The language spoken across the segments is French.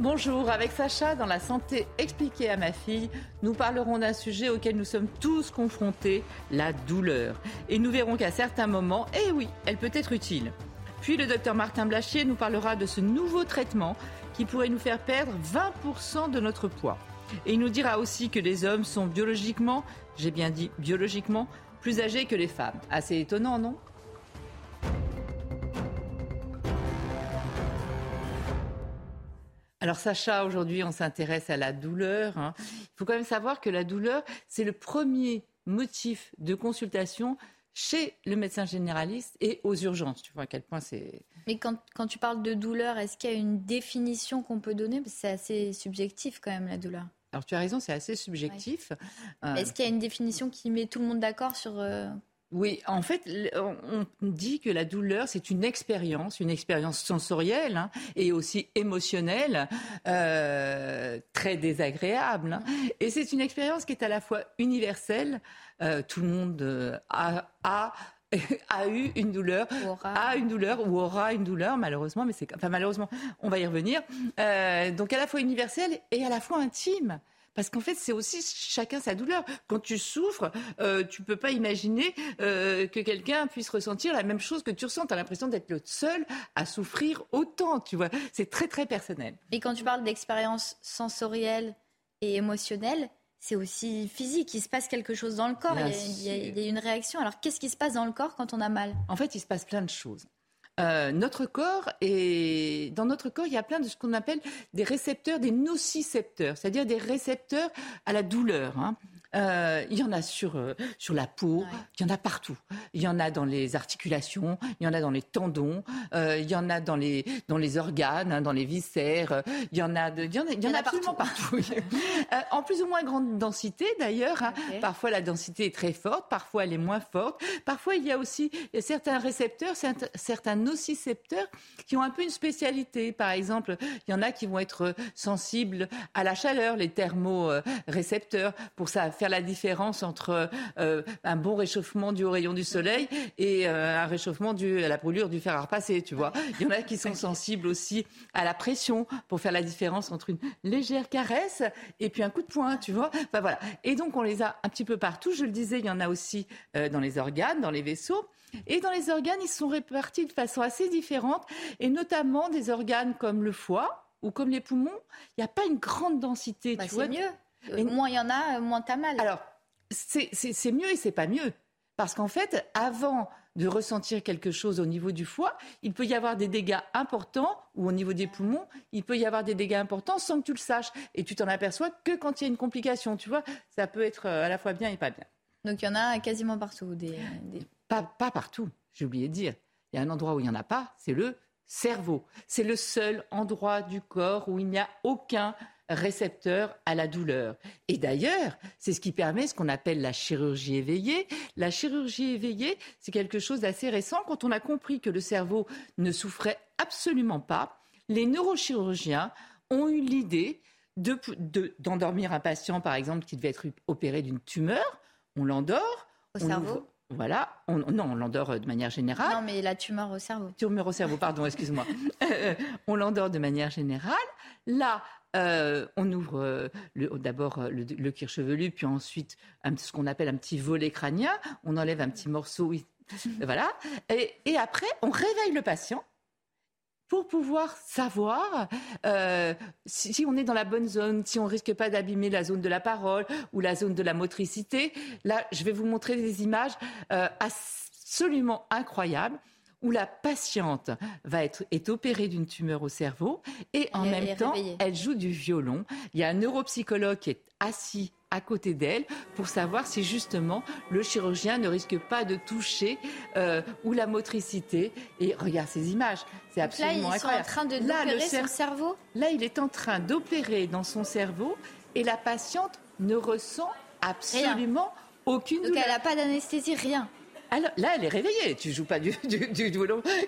Bonjour, avec Sacha, dans la santé expliquée à ma fille, nous parlerons d'un sujet auquel nous sommes tous confrontés, la douleur. Et nous verrons qu'à certains moments, eh oui, elle peut être utile. Puis le docteur Martin Blachier nous parlera de ce nouveau traitement qui pourrait nous faire perdre 20% de notre poids. Et il nous dira aussi que les hommes sont biologiquement, j'ai bien dit biologiquement, plus âgés que les femmes. Assez étonnant, non? Alors Sacha, aujourd'hui, on s'intéresse à la douleur. hein. Il faut quand même savoir que la douleur, c'est le premier motif de consultation chez le médecin généraliste et aux urgences. Tu vois à quel point c'est... Mais quand, quand tu parles de douleur, est-ce qu'il y a une définition qu'on peut donner? Parce que c'est assez subjectif quand même la douleur. Alors tu as raison, c'est assez subjectif. Euh, Est-ce qu'il y a une définition qui met tout le monde d'accord sur... euh, Oui, en fait, on dit que la douleur, c'est une expérience, une expérience sensorielle hein, et aussi émotionnelle, euh, très désagréable. hein. Et c'est une expérience qui est à la fois universelle, euh, tout le monde euh, a, a, a eu une douleur, aura a une douleur ou aura une douleur, malheureusement, mais c'est enfin malheureusement, on va y revenir. Euh, donc à la fois universelle et à la fois intime. Parce qu'en fait, c'est aussi chacun sa douleur. Quand tu souffres, euh, tu peux pas imaginer euh, que quelqu'un puisse ressentir la même chose que tu ressens. Tu as l'impression d'être le seul à souffrir autant, tu vois. C'est très, très personnel. Et quand tu parles d'expérience sensorielle et émotionnelle, c'est aussi physique. Il se passe quelque chose dans le corps. Y, a, il y a une réaction. Alors qu'est-ce qui se passe dans le corps quand on a mal? En fait, il se passe plein de choses. Euh, notre corps et dans notre corps, il y a plein de ce qu'on appelle des récepteurs, des nocicepteurs, c'est-à-dire des récepteurs à la douleur. hein. Euh, il y en a sur euh, sur la peau, Ouais. il y en a partout. Il y en a dans les articulations, il y en a dans les tendons, euh, il y en a dans les dans les organes, hein, dans les viscères. euh, Il y en a de, il y en a, il y en a absolument partout. Euh, en plus ou moins grande densité d'ailleurs. hein. Parfois la densité est très forte, parfois elle est moins forte. Parfois il y a aussi certains récepteurs, certains- certains nocicepteurs qui ont un peu une spécialité. Par exemple, il y en a qui vont être sensibles à la chaleur, les thermorécepteurs, pour ça faire la différence entre euh, un bon réchauffement dû au rayon du soleil et euh, un réchauffement dû à la brûlure du fer à repasser, tu vois. Il y en a qui sont sensibles aussi à la pression pour faire la différence entre une légère caresse et puis un coup de poing, tu vois. Enfin voilà. Et donc on les a un petit peu partout. Je le disais, il y en a aussi euh, dans les organes, dans les vaisseaux. Et dans les organes, ils sont répartis de façon assez différente, et notamment des organes comme le foie ou comme les poumons. Il n'y a pas une grande densité, Bah, tu vois. Mieux. Euh, Et- Moins il y en a, euh, moins t'as mal. Alors, c'est mieux et c'est pas mieux. Parce qu'en fait, avant de ressentir quelque chose au niveau du foie, il peut y avoir des dégâts importants, ou au niveau des poumons, il peut y avoir des dégâts importants sans que tu le saches. Et tu t'en aperçois que quand il y a une complication, tu vois, ça peut être euh, à la fois bien et pas bien. Donc il y en a quasiment partout. Des, des- Pas, pas partout, j'ai oublié de dire. Il y a un endroit où il n'y en a pas, c'est le cerveau. C'est le seul endroit du corps où il n'y a aucun récepteur à la douleur. Et d'ailleurs, c'est ce qui permet ce qu'on appelle la chirurgie éveillée. La chirurgie éveillée, c'est quelque chose d'assez récent. Quand on a compris que le cerveau ne souffrait absolument pas, les neurochirurgiens ont eu l'idée de- de- d'endormir un patient, par exemple, qui devait être opéré d'une tumeur. On l'endort. Au on cerveau ouvre- Voilà. On- non, on l'endort euh, de manière générale. Non, mais la tumeur au cerveau. Tumeur au cerveau, pardon, excuse-moi. Euh, on l'endort de manière générale. Là, euh, on ouvre euh, d'abord euh, le, le cuir chevelu, puis ensuite un- ce qu'on appelle un petit volet crânien. On enlève un petit morceau, oui, voilà. Et, et après, on réveille le patient pour pouvoir savoir euh, si, si on est dans la bonne zone, si on risque pas d'abîmer la zone de la parole ou la zone de la motricité. Là, je vais vous montrer des images absolument incroyables où la patiente va être est opérée d'une tumeur au cerveau et en Elle même elle temps réveillée. elle joue du violon. Il y a un neuropsychologue qui est assis à côté d'elle pour savoir si justement le chirurgien ne risque pas de toucher euh, ou la motricité. Et regarde ces images, c'est absolument là, ils Sont en train de l'opérer son cerveau? Là, il est en train d'opérer dans son cerveau et la patiente ne ressent absolument aucune Donc elle n'a pas d'anesthésie, rien. Alors, là, elle est réveillée. Tu joues pas du, du, du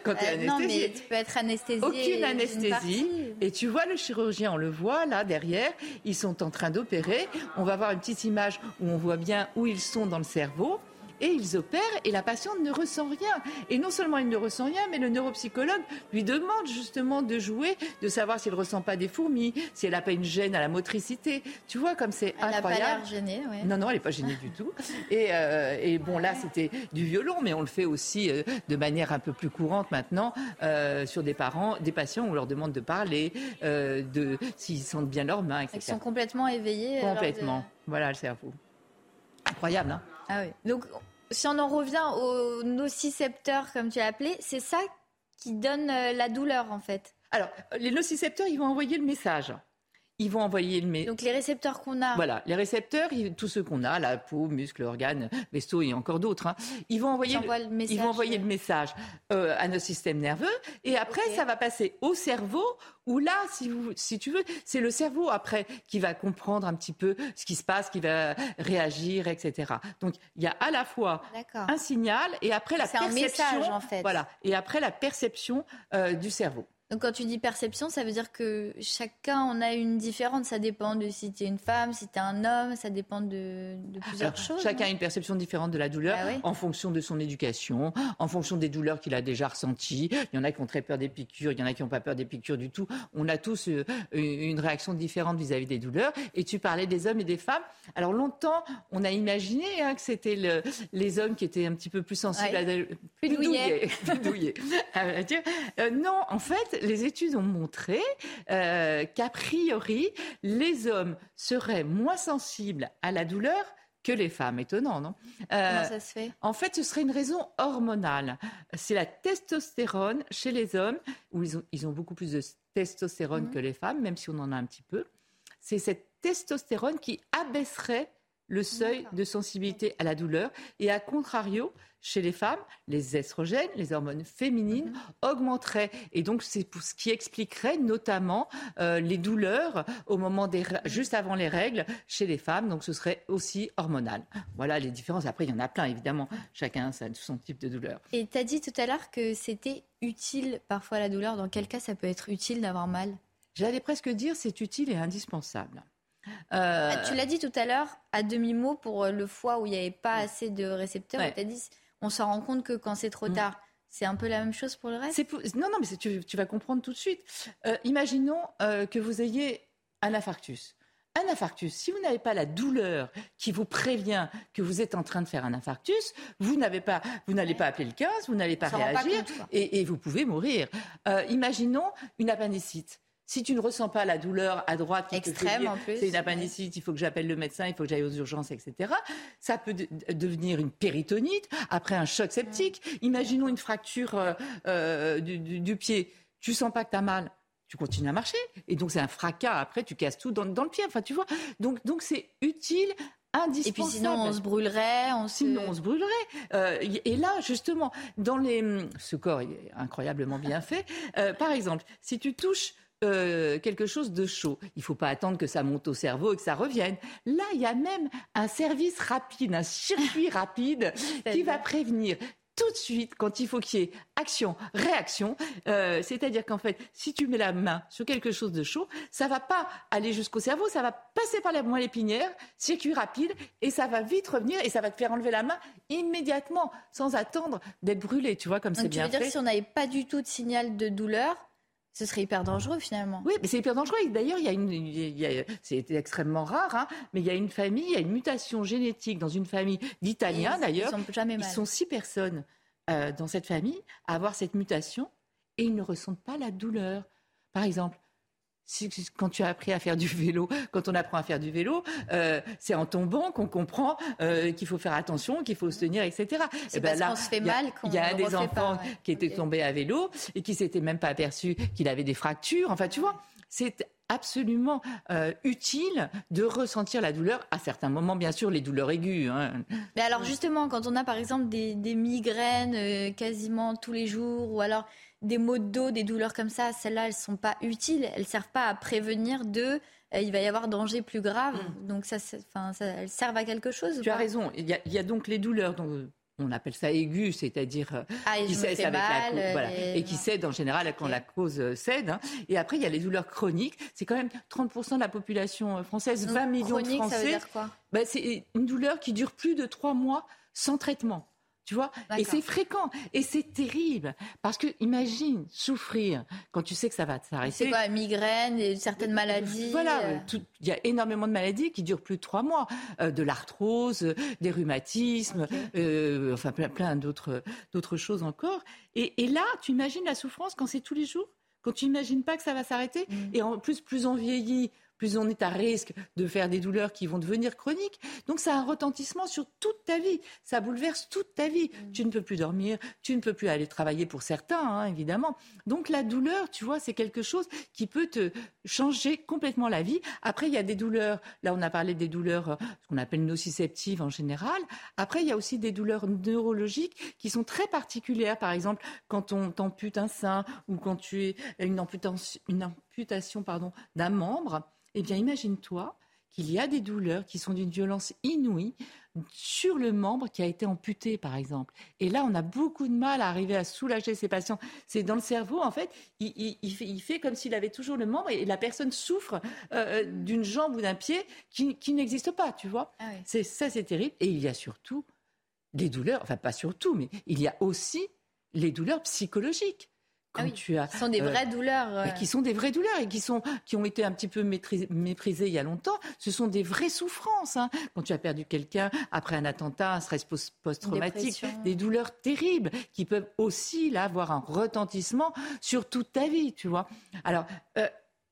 quand tu es anesthésiée. Euh, non, mais tu peux être anesthésiée. Aucune anesthésie. Et tu vois le chirurgien, on le voit là derrière. Ils sont en train d'opérer. On va voir une petite image où on voit bien où ils sont dans le cerveau et ils opèrent et la patiente ne ressent rien. Et non seulement elle ne ressent rien, mais le neuropsychologue lui demande justement de jouer, de savoir s'il ne ressent pas des fourmis, si elle n'a pas une gêne à la motricité. Tu vois comme c'est incroyable. Elle n'a pas l'air gênée, ouais. Non, non, elle n'est pas gênée du tout. Et, euh, et bon, là, c'était du violon, mais on le fait aussi euh, de manière un peu plus courante maintenant euh, sur des parents, des patients, on leur demande de parler, de s'ils sentent bien leurs mains, etc. Ils sont complètement éveillés. Complètement. Voilà le cerveau. Incroyable, hein ah oui. Donc si on en revient au nocicepteur, comme tu l'as appelé, c'est ça qui donne euh, la douleur, en fait. Alors, les nocicepteurs, ils vont envoyer le message. Ils vont envoyer le message. Donc les récepteurs qu'on a. Voilà, les récepteurs, tous ceux qu'on a, la peau, muscles, organes, vaisseaux et encore d'autres, hein, ils vont envoyer, le, message, ils vont envoyer le message euh, à notre système nerveux et après ça va passer au cerveau où là, si, vous, si tu veux, c'est le cerveau après qui va comprendre un petit peu ce qui se passe, qui va réagir, etc. Donc il y a à la fois un signal et après la perception. Un message, en fait. Voilà, et après la perception euh, du cerveau. Donc quand tu dis perception, ça veut dire que chacun en a une différente. Ça dépend de si tu es une femme, si tu es un homme, ça dépend de, plusieurs choses. Chacun a une perception différente de la douleur bah en fonction de son éducation, en fonction des douleurs qu'il a déjà ressenties. Il y en a qui ont très peur des piqûres, il y en a qui n'ont pas peur des piqûres du tout. On a tous euh, une réaction différente vis-à-vis des douleurs. Et tu parlais des hommes et des femmes. Alors longtemps, on a imaginé hein, que c'était le, les hommes qui étaient un petit peu plus sensibles à plus, plus douillets. douillés. euh, non, en fait, les études ont montré euh, qu'a priori, les hommes seraient moins sensibles à la douleur que les femmes. Étonnant, non? Euh, Comment ça se fait? En fait, ce serait une raison hormonale. C'est la testostérone chez les hommes, où ils ont, ils ont beaucoup plus de testostérone mhm. que les femmes, même si on en a un petit peu. C'est cette testostérone qui abaisserait le seuil de sensibilité à la douleur. Et à contrario, chez les femmes, les estrogènes, les hormones féminines, mhm. augmenteraient. Et donc, c'est ce qui expliquerait notamment euh, les douleurs au moment des, juste avant les règles chez les femmes. Donc, ce serait aussi hormonal. Voilà les différences. Après, il y en a plein, évidemment. Chacun a son type de douleur. Et tu as dit tout à l'heure que c'était utile parfois la douleur. Dans quel cas ça peut être utile d'avoir mal? J'allais presque dire c'est utile et indispensable. Euh, ah, tu l'as dit tout à l'heure, à demi-mot, pour le foie où il n'y avait pas assez de récepteurs. Tu as dit on s'en rend compte que quand c'est trop mm. tard. C'est un peu la même chose pour le reste? Non, non, mais tu, tu, vas comprendre tout de suite. Euh, imaginons euh, que vous ayez un infarctus. Un infarctus, si vous n'avez pas la douleur qui vous prévient que vous êtes en train de faire un infarctus, vous n'avez pas, vous n'allez pas appeler le 15, vous n'allez pas réagir et, vous pouvez mourir. Euh, imaginons une appendicite. Si tu ne ressens pas la douleur à droite, extrême en plus, c'est une appendicite, il faut que j'appelle le médecin, il faut que j'aille aux urgences, etc. Ça peut devenir une péritonite après un choc septique. Imaginons une fracture euh, euh, du, pied. Tu sens pas que tu as mal, tu continues à marcher. Et donc c'est un fracas. Après, tu casses tout dans, le pied. Enfin, tu vois. Donc donc c'est utile. Indispensable. Et puis sinon, on se brûlerait. On Sinon, on se brûlerait. Euh, et là, justement, dans les... Ce corps est incroyablement bien fait. par exemple, si tu touches euh, quelque chose de chaud. Il ne faut pas attendre que ça monte au cerveau et que ça revienne. Là, il y a même un service rapide, un circuit rapide qui va prévenir tout de suite quand il faut qu'il y ait action, réaction. Euh, c'est-à-dire qu'en fait, si tu mets la main sur quelque chose de chaud, ça va pas aller jusqu'au cerveau, ça va passer par la moelle épinière, circuit rapide, et ça va vite revenir et ça va te faire enlever la main immédiatement, sans attendre d'être brûlé. Tu vois comme c'est bien fait. Tu veux dire si on n'avait pas du tout de signal de douleur, ce serait hyper dangereux finalement. Oui, mais c'est hyper dangereux. D'ailleurs, il y a une, c'est extrêmement rare, hein, mais il y a une famille, il y a une mutation génétique dans une famille d'Italiens d'ailleurs. Ils sont jamais mal. Ils sont six personnes euh, dans cette famille à avoir cette mutation et ils ne ressentent pas la douleur. Par exemple, quand tu as appris à faire du vélo, quand on apprend à faire du vélo, euh, c'est en tombant qu'on comprend euh, qu'il faut faire attention, qu'il faut se tenir, etc. C'est eh ben parce qu'on se fait mal Il y a, des enfants qui étaient tombés à vélo et qui s'étaient même pas aperçus qu'il avait des fractures. Enfin, tu vois, c'est absolument euh, utile de ressentir la douleur, à certains moments, bien sûr, les douleurs aiguës. Hein. Mais alors justement, quand on a par exemple des, migraines euh, quasiment tous les jours, ou alors des maux de dos, des douleurs comme ça, celles-là, elles ne sont pas utiles, elles ne servent pas à prévenir de euh, il va y avoir danger plus grave. Mm. Donc ça, enfin, ça, elles servent à quelque chose. Tu as raison. Il y, a, il y a donc les douleurs. Donc, on appelle ça aigu, c'est-à-dire euh, ah, qui cède avec la cause, voilà, et... qui cède en général quand la cause euh, cède. Hein. Et après, il y a les douleurs chroniques. C'est quand même 30% de la population euh, française, 20 millions de Français. Ça veut dire quoi? Bah, C'est une douleur qui dure plus de trois mois sans traitement. Tu vois? Et c'est fréquent. Et c'est terrible. Parce que imagine souffrir quand tu sais que ça va s'arrêter. C'est quoi, migraine, et certaines maladies Voilà. Euh. Il y a énormément de maladies qui durent plus de trois mois. Euh, de l'arthrose, des rhumatismes, euh, enfin plein, plein d'autres, d'autres choses encore. Et, et là, tu imagines la souffrance quand c'est tous les jours? Quand tu n'imagines pas que ça va s'arrêter, mm. et en plus, plus on vieillit, plus on est à risque de faire des douleurs qui vont devenir chroniques. Donc ça a un retentissement sur toute ta vie. Ça bouleverse toute ta vie. Mm. Tu ne peux plus dormir, tu ne peux plus aller travailler pour certains, hein, évidemment. Donc la douleur, tu vois, c'est quelque chose qui peut te changer complètement la vie. Après, il y a des douleurs. Là, on a parlé des douleurs, euh, ce qu'on appelle nociceptives en général. Après, il y a aussi des douleurs neurologiques qui sont très particulières. Par exemple, quand on t'ampute un sein ou quand tu es une amputation, une amputation pardon, d'un membre eh bien, imagine-toi qu'il y a des douleurs qui sont d'une violence inouïe sur le membre qui a été amputé, par exemple. Et là, on a beaucoup de mal à arriver à soulager ces patients. C'est dans le cerveau, en fait, il, fait, comme s'il avait toujours le membre et la personne souffre euh, euh, d'une jambe ou d'un pied qui, n'existe pas, tu vois. Ah c'est Ça, c'est terrible. Et il y a surtout des douleurs, enfin pas surtout, mais il y a aussi les douleurs psychologiques. Ah tu as, ce sont des euh, vraies douleurs. Qui sont des vraies douleurs et qui, sont, qui ont été un petit peu méprisées il y a longtemps. Ce sont des vraies souffrances. Hein. Quand tu as perdu quelqu'un après un attentat, un stress post-traumatique, des douleurs terribles qui peuvent aussi là, avoir un retentissement sur toute ta vie, tu vois. Alors, euh,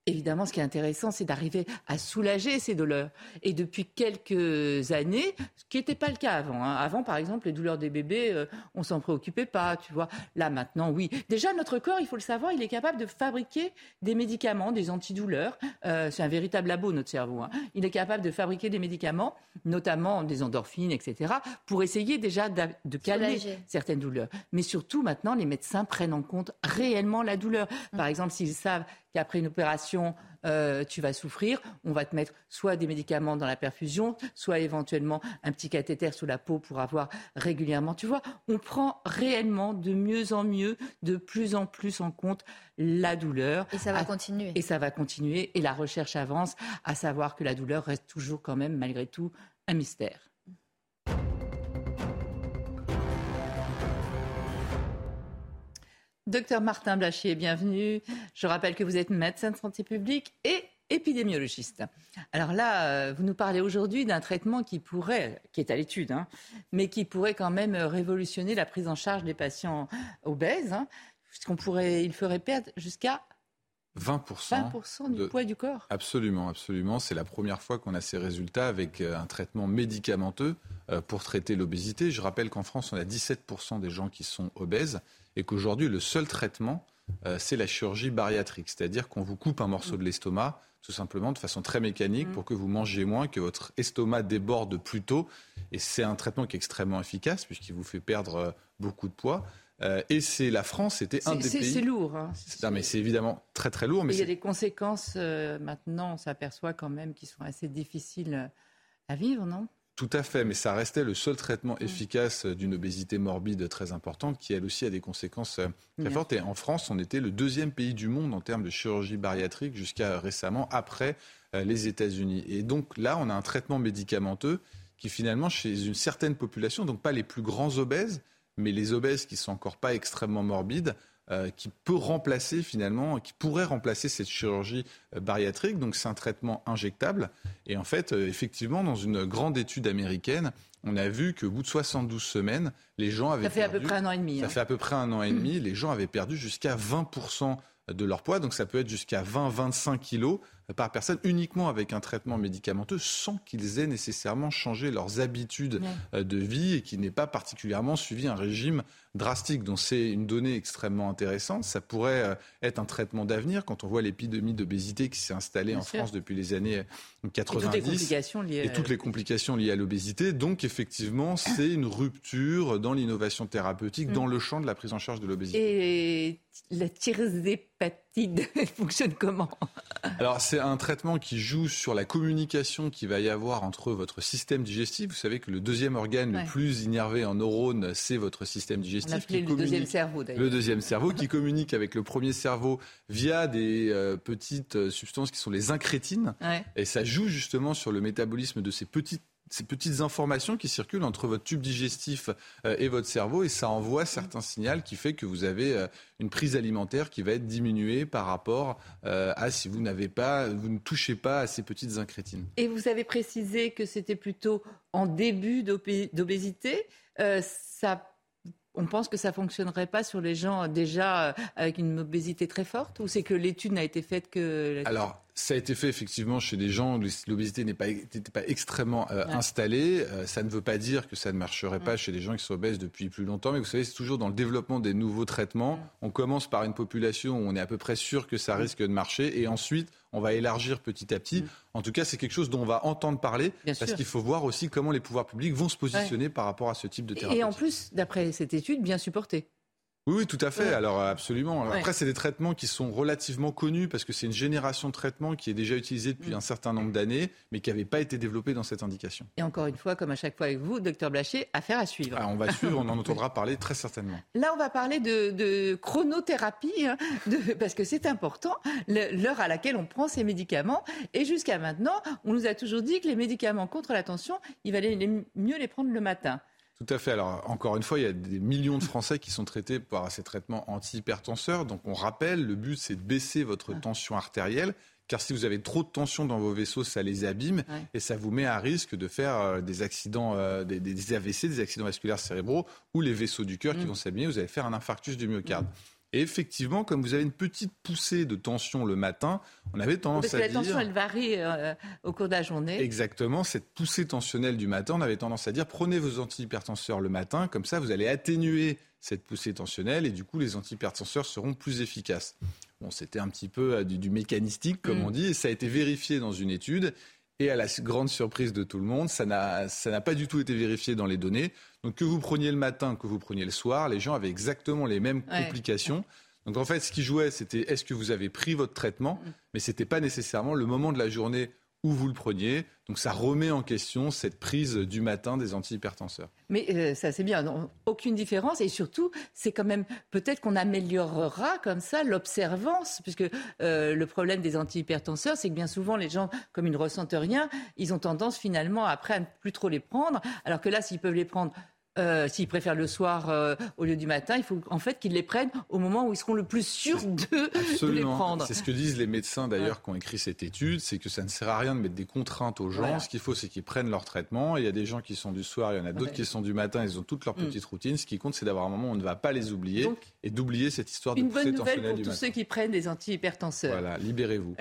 Évidemment, ce qui est intéressant, c'est d'arriver à soulager ces douleurs. Et depuis quelques années, ce qui n'était pas le cas avant. Hein. Avant, par exemple, les douleurs des bébés, euh, on s'en préoccupait pas, tu vois. Là, maintenant, oui. Déjà, notre corps, il faut le savoir, il est capable de fabriquer des médicaments, des antidouleurs. Euh, c'est un véritable labo, notre cerveau. Hein. Il est capable de fabriquer des médicaments, notamment des endorphines, etc., pour essayer déjà de calmer certaines douleurs. Mais surtout, maintenant, les médecins prennent en compte réellement la douleur. Par mmh. exemple, s'ils savent qu'après une opération, euh, tu vas souffrir. On va te mettre soit des médicaments dans la perfusion, soit éventuellement un petit cathéter sous la peau pour avoir régulièrement. Tu vois, on prend réellement de mieux en mieux, de plus en plus en compte la douleur. Et ça va continuer. Et ça va continuer. Et la recherche avance, à savoir que la douleur reste toujours quand même, malgré tout, un mystère. Docteur Martin Blachier, bienvenue. Je rappelle que vous êtes médecin de santé publique et épidémiologiste. Alors là, euh, vous nous parlez aujourd'hui d'un traitement qui pourrait, qui est à l'étude, hein, mais qui pourrait quand même révolutionner la prise en charge des patients obèses, hein, puisqu'on pourrait, il ferait perdre jusqu'à 20%, du poids du corps. Absolument, absolument. C'est la première fois qu'on a ces résultats avec euh, un traitement médicamenteux euh, pour traiter l'obésité. Je rappelle qu'en France, on a 17% des gens qui sont obèses et qu'aujourd'hui, le seul traitement, euh, c'est la chirurgie bariatrique, c'est-à-dire qu'on vous coupe un morceau de l'estomac, tout simplement de façon très mécanique, mm. pour que vous mangiez moins, que votre estomac déborde plus tôt. Et c'est un traitement qui est extrêmement efficace, puisqu'il vous fait perdre euh, beaucoup de poids. Euh, et c'est la France, c'était un des pays. C'est lourd. Hein. Non, mais c'est évidemment très très lourd. Mais il y a des conséquences maintenant, on s'aperçoit quand même, qui sont assez difficiles à vivre, non? Tout à fait, mais ça restait le seul traitement mm. efficace d'une obésité morbide très importante qui, elle aussi, a des conséquences euh, très fortes. Et en France, on était le deuxième pays du monde en termes de chirurgie bariatrique jusqu'à récemment, après euh, les États-Unis. Et donc là, on a un traitement médicamenteux qui, finalement, chez une certaine population, donc pas les plus grands obèses, mais les obèses qui sont encore pas extrêmement morbides, euh, qui peut remplacer finalement, qui pourrait remplacer cette chirurgie euh, bariatrique. Donc c'est un traitement injectable. Et en fait, euh, effectivement, dans une grande étude américaine, on a vu qu'au bout de 72 semaines, les gens avaient Ça fait à peu près un an et demi. Ça hein. fait à peu près un an et demi. Les gens avaient perdu jusqu'à 20% de leur poids. Donc ça peut être jusqu'à 20-25 kilos par personne uniquement avec un traitement médicamenteux sans qu'ils aient nécessairement changé leurs habitudes euh, de vie et qu'ils n'aient pas particulièrement suivi un régime drastique. Donc c'est une donnée extrêmement intéressante. Ça pourrait euh, être un traitement d'avenir quand on voit l'épidémie d'obésité qui s'est installée en France depuis les années 90 et toutes les complications liées, et toutes les complications liées à l'obésité. Donc effectivement, c'est une rupture dans l'innovation thérapeutique, mm. dans le champ de la prise en charge de l'obésité. Et la tirzépatide fonctionne comment? Alors c'est un traitement qui joue sur la communication qu'il va y avoir entre votre système digestif. Vous savez que le deuxième organe le plus innervé en neurones, c'est votre système digestif. On le deuxième cerveau d'ailleurs. Le deuxième cerveau qui communique avec le premier cerveau via des euh, petites euh, substances qui sont les incrétines. Et ça joue justement sur le métabolisme de ces petites ces petites informations qui circulent entre votre tube digestif euh, et votre cerveau et ça envoie certains signaux qui fait que vous avez euh, une prise alimentaire qui va être diminuée par rapport euh, à si vous n'avez pas, vous ne touchez pas à ces petites incrétines. Et vous avez précisé que c'était plutôt en début d'obésité. ça on pense que ça fonctionnerait pas sur les gens déjà avec une obésité très forte ou c'est que l'étude n'a été faite que Alors ça a été fait effectivement chez des gens où l'obésité n'était pas, pas, extrêmement euh, installée. Euh, ça ne veut pas dire que ça ne marcherait pas chez des gens qui sont obèses depuis plus longtemps. Mais vous savez, c'est toujours dans le développement des nouveaux traitements. On commence par une population où on est à peu près sûr que ça risque de marcher. Et ensuite, on va élargir petit à petit. En tout cas, c'est quelque chose dont on va entendre parler. parce qu'il faut voir aussi comment les pouvoirs publics vont se positionner par rapport à ce type de thérapie. Et en plus, d'après cette étude, bien supporté. Oui, tout à fait. Alors absolument. Après, c'est des traitements qui sont relativement connus parce que c'est une génération de traitements qui est déjà utilisée depuis mm. un certain nombre d'années, mais qui n'avait pas été développée dans cette indication. Et encore une fois, comme à chaque fois avec vous, docteur Blaché, affaire à suivre. Ah, on va suivre, on en entendra parler très certainement. Là, on va parler de, chronothérapie, hein, parce que c'est important, l'heure à laquelle on prend ces médicaments. Et jusqu'à maintenant, on nous a toujours dit que les médicaments contre la tension, il valait mieux les prendre le matin. Tout à fait. Alors, encore une fois, il y a des millions de Français qui sont traités par ces traitements antihypertenseurs. Donc, on rappelle, le but, c'est de baisser votre tension artérielle. Car si vous avez trop de tension dans vos vaisseaux, ça les abîme et ça vous met à risque de faire euh, des accidents, euh, des, AVC, des accidents vasculaires cérébraux ou les vaisseaux du cœur qui mm. vont s'abîmer. Vous allez faire un infarctus du myocarde. Et effectivement, comme vous avez une petite poussée de tension le matin, on avait tendance à dire... Parce que la tension, elle varie euh, au cours de la journée. Exactement, cette poussée tensionnelle du matin, on avait tendance à dire prenez vos antihypertenseurs le matin, comme ça vous allez atténuer cette poussée tensionnelle et du coup les antihypertenseurs seront plus efficaces. Bon, c'était un petit peu euh, du, mécanistique, comme mm. on dit, et ça a été vérifié dans une étude. Et à la grande surprise de tout le monde, ça n'a pas du tout été vérifié dans les données. Donc que vous preniez le matin, que vous preniez le soir, les gens avaient exactement les mêmes complications. Donc en fait, ce qui jouait, c'était est-ce que vous avez pris votre traitement, mm. mais ce n'était pas nécessairement le moment de la journée où vous le preniez. Donc ça remet en question cette prise du matin des antihypertenseurs. Mais euh, ça c'est bien, aucune différence et surtout c'est quand même peut-être qu'on améliorera comme ça l'observance puisque euh, le problème des antihypertenseurs c'est que bien souvent les gens comme ils ne ressentent rien, ils ont tendance finalement après à ne plus trop les prendre alors que là s'ils peuvent les prendre euh, s'ils préfèrent le soir euh, au lieu du matin, il faut en fait qu'ils les prennent au moment où ils seront le plus sûrs de, les prendre. C'est ce que disent les médecins d'ailleurs qui ont écrit cette étude, c'est que ça ne sert à rien de mettre des contraintes aux gens. Ce qu'il faut, c'est qu'ils prennent leur traitement. Il y a des gens qui sont du soir, il y en a d'autres qui sont du matin. Ils ont toutes leurs mm. petites routines. Ce qui compte, c'est d'avoir un moment où on ne va pas les oublier et d'oublier cette histoire de Une bonne nouvelle pour tous ceux qui prennent des antihypertenseurs. Voilà, libérez-vous.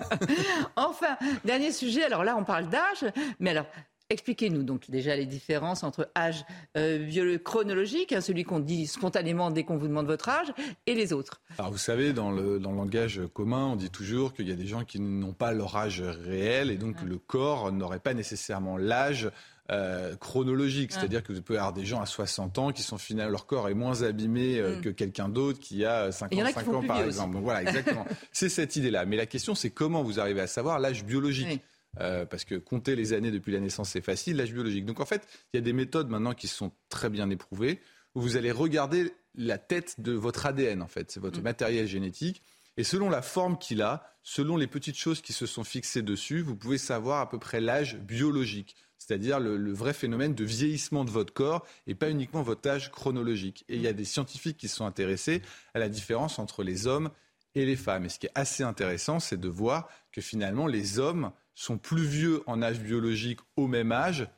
enfin, dernier sujet. Alors là, on parle d'âge, mais alors Expliquez-nous donc déjà les différences entre âge euh, chronologique, hein, celui qu'on dit spontanément dès qu'on vous demande votre âge, et les autres. Alors vous savez, dans le, langage commun, on dit toujours qu'il y a des gens qui n'ont pas leur âge réel, et donc le corps n'aurait pas nécessairement l'âge euh, chronologique. C'est-à-dire que vous pouvez avoir des gens à 60 ans qui sont finalement, leur corps est moins abîmé euh, mm. que quelqu'un d'autre qui a 55 ans, par exemple. Donc voilà, exactement. c'est cette idée-là. Mais la question, c'est comment vous arrivez à savoir l'âge biologique? Euh, parce que compter les années depuis la naissance, c'est facile, l'âge biologique. Donc en fait, il y a des méthodes maintenant qui sont très bien éprouvées, où vous allez regarder la tête de votre ADN, en fait, c'est votre mm. matériel génétique, et selon la forme qu'il a, selon les petites choses qui se sont fixées dessus, vous pouvez savoir à peu près l'âge biologique, c'est-à-dire le, le, vrai phénomène de vieillissement de votre corps et pas uniquement votre âge chronologique. Et il y a des scientifiques qui sont intéressés à la différence entre les hommes et les femmes. Et ce qui est assez intéressant, c'est de voir que finalement les hommes sont plus vieux en âge biologique au même âge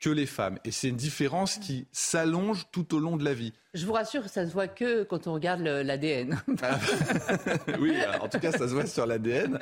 que les femmes. Et c'est une différence qui s'allonge tout au long de la vie. Je vous rassure, ça se voit que quand on regarde l'ADN. oui, en tout cas, ça se voit sur l'ADN.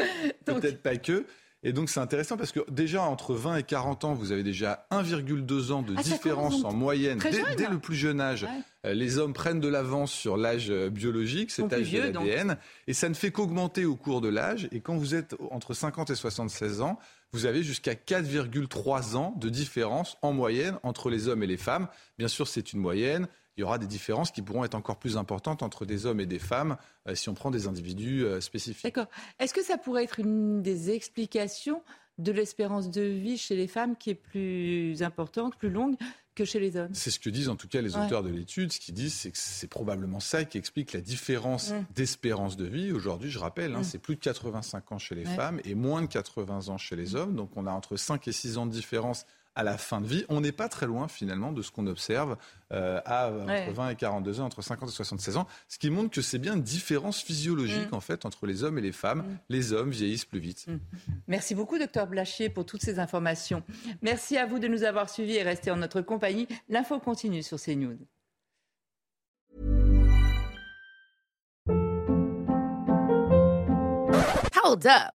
Peut-être pas que. Et donc c'est intéressant parce que déjà entre 20 et 40 ans, vous avez déjà 1,2 ans de ah, différence en moyenne dès, le plus jeune âge. Euh, les hommes prennent de l'avance sur l'âge euh, biologique, cet âge de l'ADN, et ça ne fait qu'augmenter au cours de l'âge. Et quand vous êtes entre 50 et 76 ans, vous avez jusqu'à 4,3 ans de différence en moyenne entre les hommes et les femmes. Bien sûr, c'est une moyenne il y aura des différences qui pourront être encore plus importantes entre des hommes et des femmes euh, si on prend des individus euh, spécifiques. D'accord. Est-ce que ça pourrait être une des explications de l'espérance de vie chez les femmes qui est plus importante, plus longue que chez les hommes? C'est ce que disent en tout cas les auteurs de l'étude. Ce qu'ils disent, c'est que c'est probablement ça qui explique la différence mm. d'espérance de vie. Aujourd'hui, je rappelle, hein, mm. c'est plus de 85 ans chez les femmes et moins de 80 ans chez les hommes. Donc on a entre 5 et 6 ans de différence à la fin de vie. On n'est pas très loin finalement de ce qu'on observe euh, à entre 20 et 42 ans, entre 50 et 76 ans, ce qui montre que c'est bien une différence physiologique mm. en fait entre les hommes et les femmes. Mm. Les hommes vieillissent plus vite. Mm. Merci beaucoup docteur Blachier pour toutes ces informations. Merci à vous de nous avoir suivis et rester en notre compagnie. L'info continue sur CNews. Hold up.